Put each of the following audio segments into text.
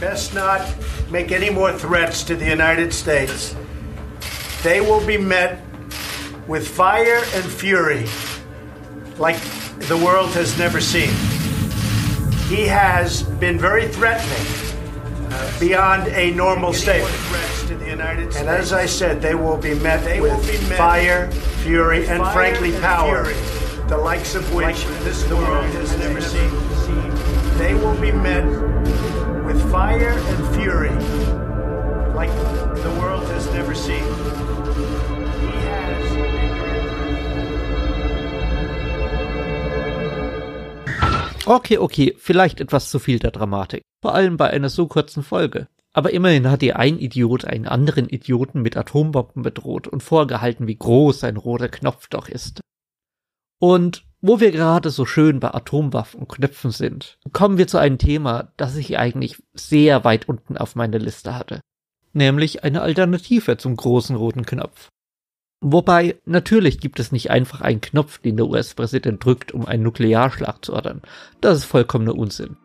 best not make any more threats to the United States. They will be met with fire and fury like the world has never seen. He has been very threatening uh, beyond a normal statement. And as I said, they will be met they with be met fire, fury, and fire frankly and power, fury, the likes of which this world has never seen. They will be met with fire and fury like the world has never seen. Okay, okay, vielleicht etwas zu viel der Dramatik. Vor allem bei einer so kurzen Folge. Aber immerhin hat ihr ein Idiot einen anderen Idioten mit Atombomben bedroht und vorgehalten, wie groß ein roter Knopf doch ist. Und wo wir gerade so schön bei Atomwaffen und Knöpfen sind, kommen wir zu einem Thema, das ich eigentlich sehr weit unten auf meiner Liste hatte. Nämlich eine Alternative zum großen roten Knopf. Wobei, natürlich gibt es nicht einfach einen Knopf, den der US-Präsident drückt, um einen Nuklearschlag zu ordern. Das ist vollkommener Unsinn.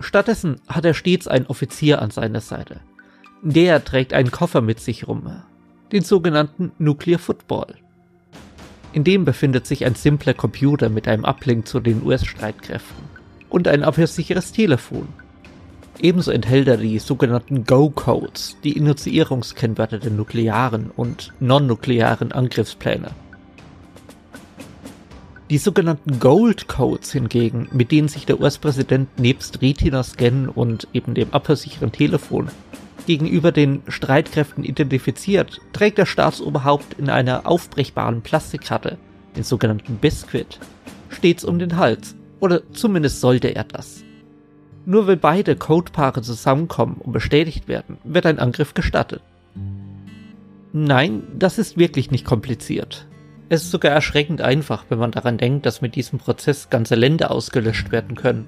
Stattdessen hat er stets einen Offizier an seiner Seite. Der trägt einen Koffer mit sich rum, den sogenannten Nuclear Football. In dem befindet sich ein simpler Computer mit einem Uplink zu den US-Streitkräften und ein abhörsicheres Telefon, Ebenso enthält er die sogenannten Go-Codes, die Initiierungskennwörter der nuklearen und non-nuklearen Angriffspläne. Die sogenannten Gold Codes hingegen, mit denen sich der US-Präsident nebst Retina-Scan und eben dem abhörsicheren Telefon gegenüber den Streitkräften identifiziert, trägt der Staatsoberhaupt in einer aufbrechbaren Plastikkarte, den sogenannten Biscuit, stets um den Hals. Oder zumindest sollte er das. Nur wenn beide Codepaare zusammenkommen und bestätigt werden, wird ein Angriff gestattet. Nein, das ist wirklich nicht kompliziert. Es ist sogar erschreckend einfach, wenn man daran denkt, dass mit diesem Prozess ganze Länder ausgelöscht werden können.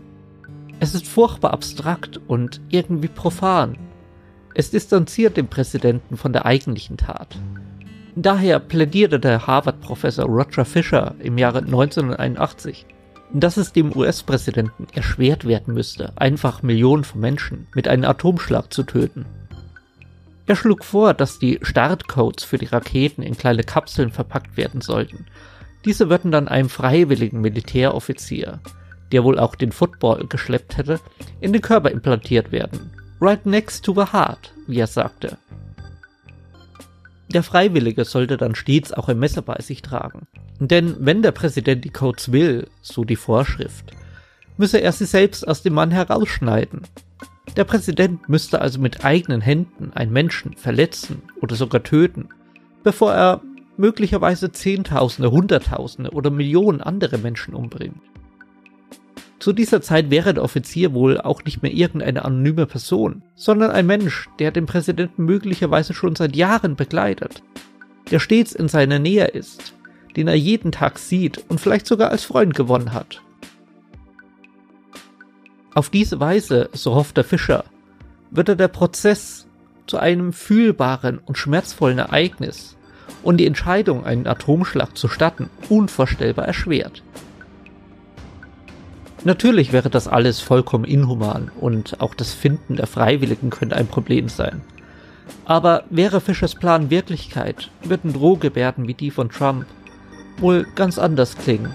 Es ist furchtbar abstrakt und irgendwie profan. Es distanziert den Präsidenten von der eigentlichen Tat. Daher plädierte der Harvard-Professor Roger Fisher im Jahre 1981 dass es dem US-Präsidenten erschwert werden müsste, einfach Millionen von Menschen mit einem Atomschlag zu töten. Er schlug vor, dass die Startcodes für die Raketen in kleine Kapseln verpackt werden sollten. Diese würden dann einem freiwilligen Militäroffizier, der wohl auch den Football geschleppt hätte, in den Körper implantiert werden. Right next to the heart, wie er sagte. Der Freiwillige sollte dann stets auch ein Messer bei sich tragen. Denn wenn der Präsident die Codes will, so die Vorschrift, müsse er sie selbst aus dem Mann herausschneiden. Der Präsident müsste also mit eigenen Händen einen Menschen verletzen oder sogar töten, bevor er möglicherweise Zehntausende, Hunderttausende oder Millionen andere Menschen umbringt. Zu dieser Zeit wäre der Offizier wohl auch nicht mehr irgendeine anonyme Person, sondern ein Mensch, der den Präsidenten möglicherweise schon seit Jahren begleitet, der stets in seiner Nähe ist, den er jeden Tag sieht und vielleicht sogar als Freund gewonnen hat. Auf diese Weise, so hofft der Fischer, wird er der Prozess zu einem fühlbaren und schmerzvollen Ereignis und die Entscheidung, einen Atomschlag zu statten, unvorstellbar erschwert. Natürlich wäre das alles vollkommen inhuman und auch das Finden der Freiwilligen könnte ein Problem sein. Aber wäre Fischers Plan Wirklichkeit, würden Drohgebärden wie die von Trump wohl ganz anders klingen.